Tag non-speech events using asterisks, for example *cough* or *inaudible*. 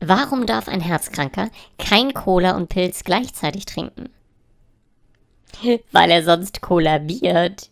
Warum darf ein Herzkranker kein Cola und Pilz gleichzeitig trinken? *laughs* Weil er sonst kollabiert.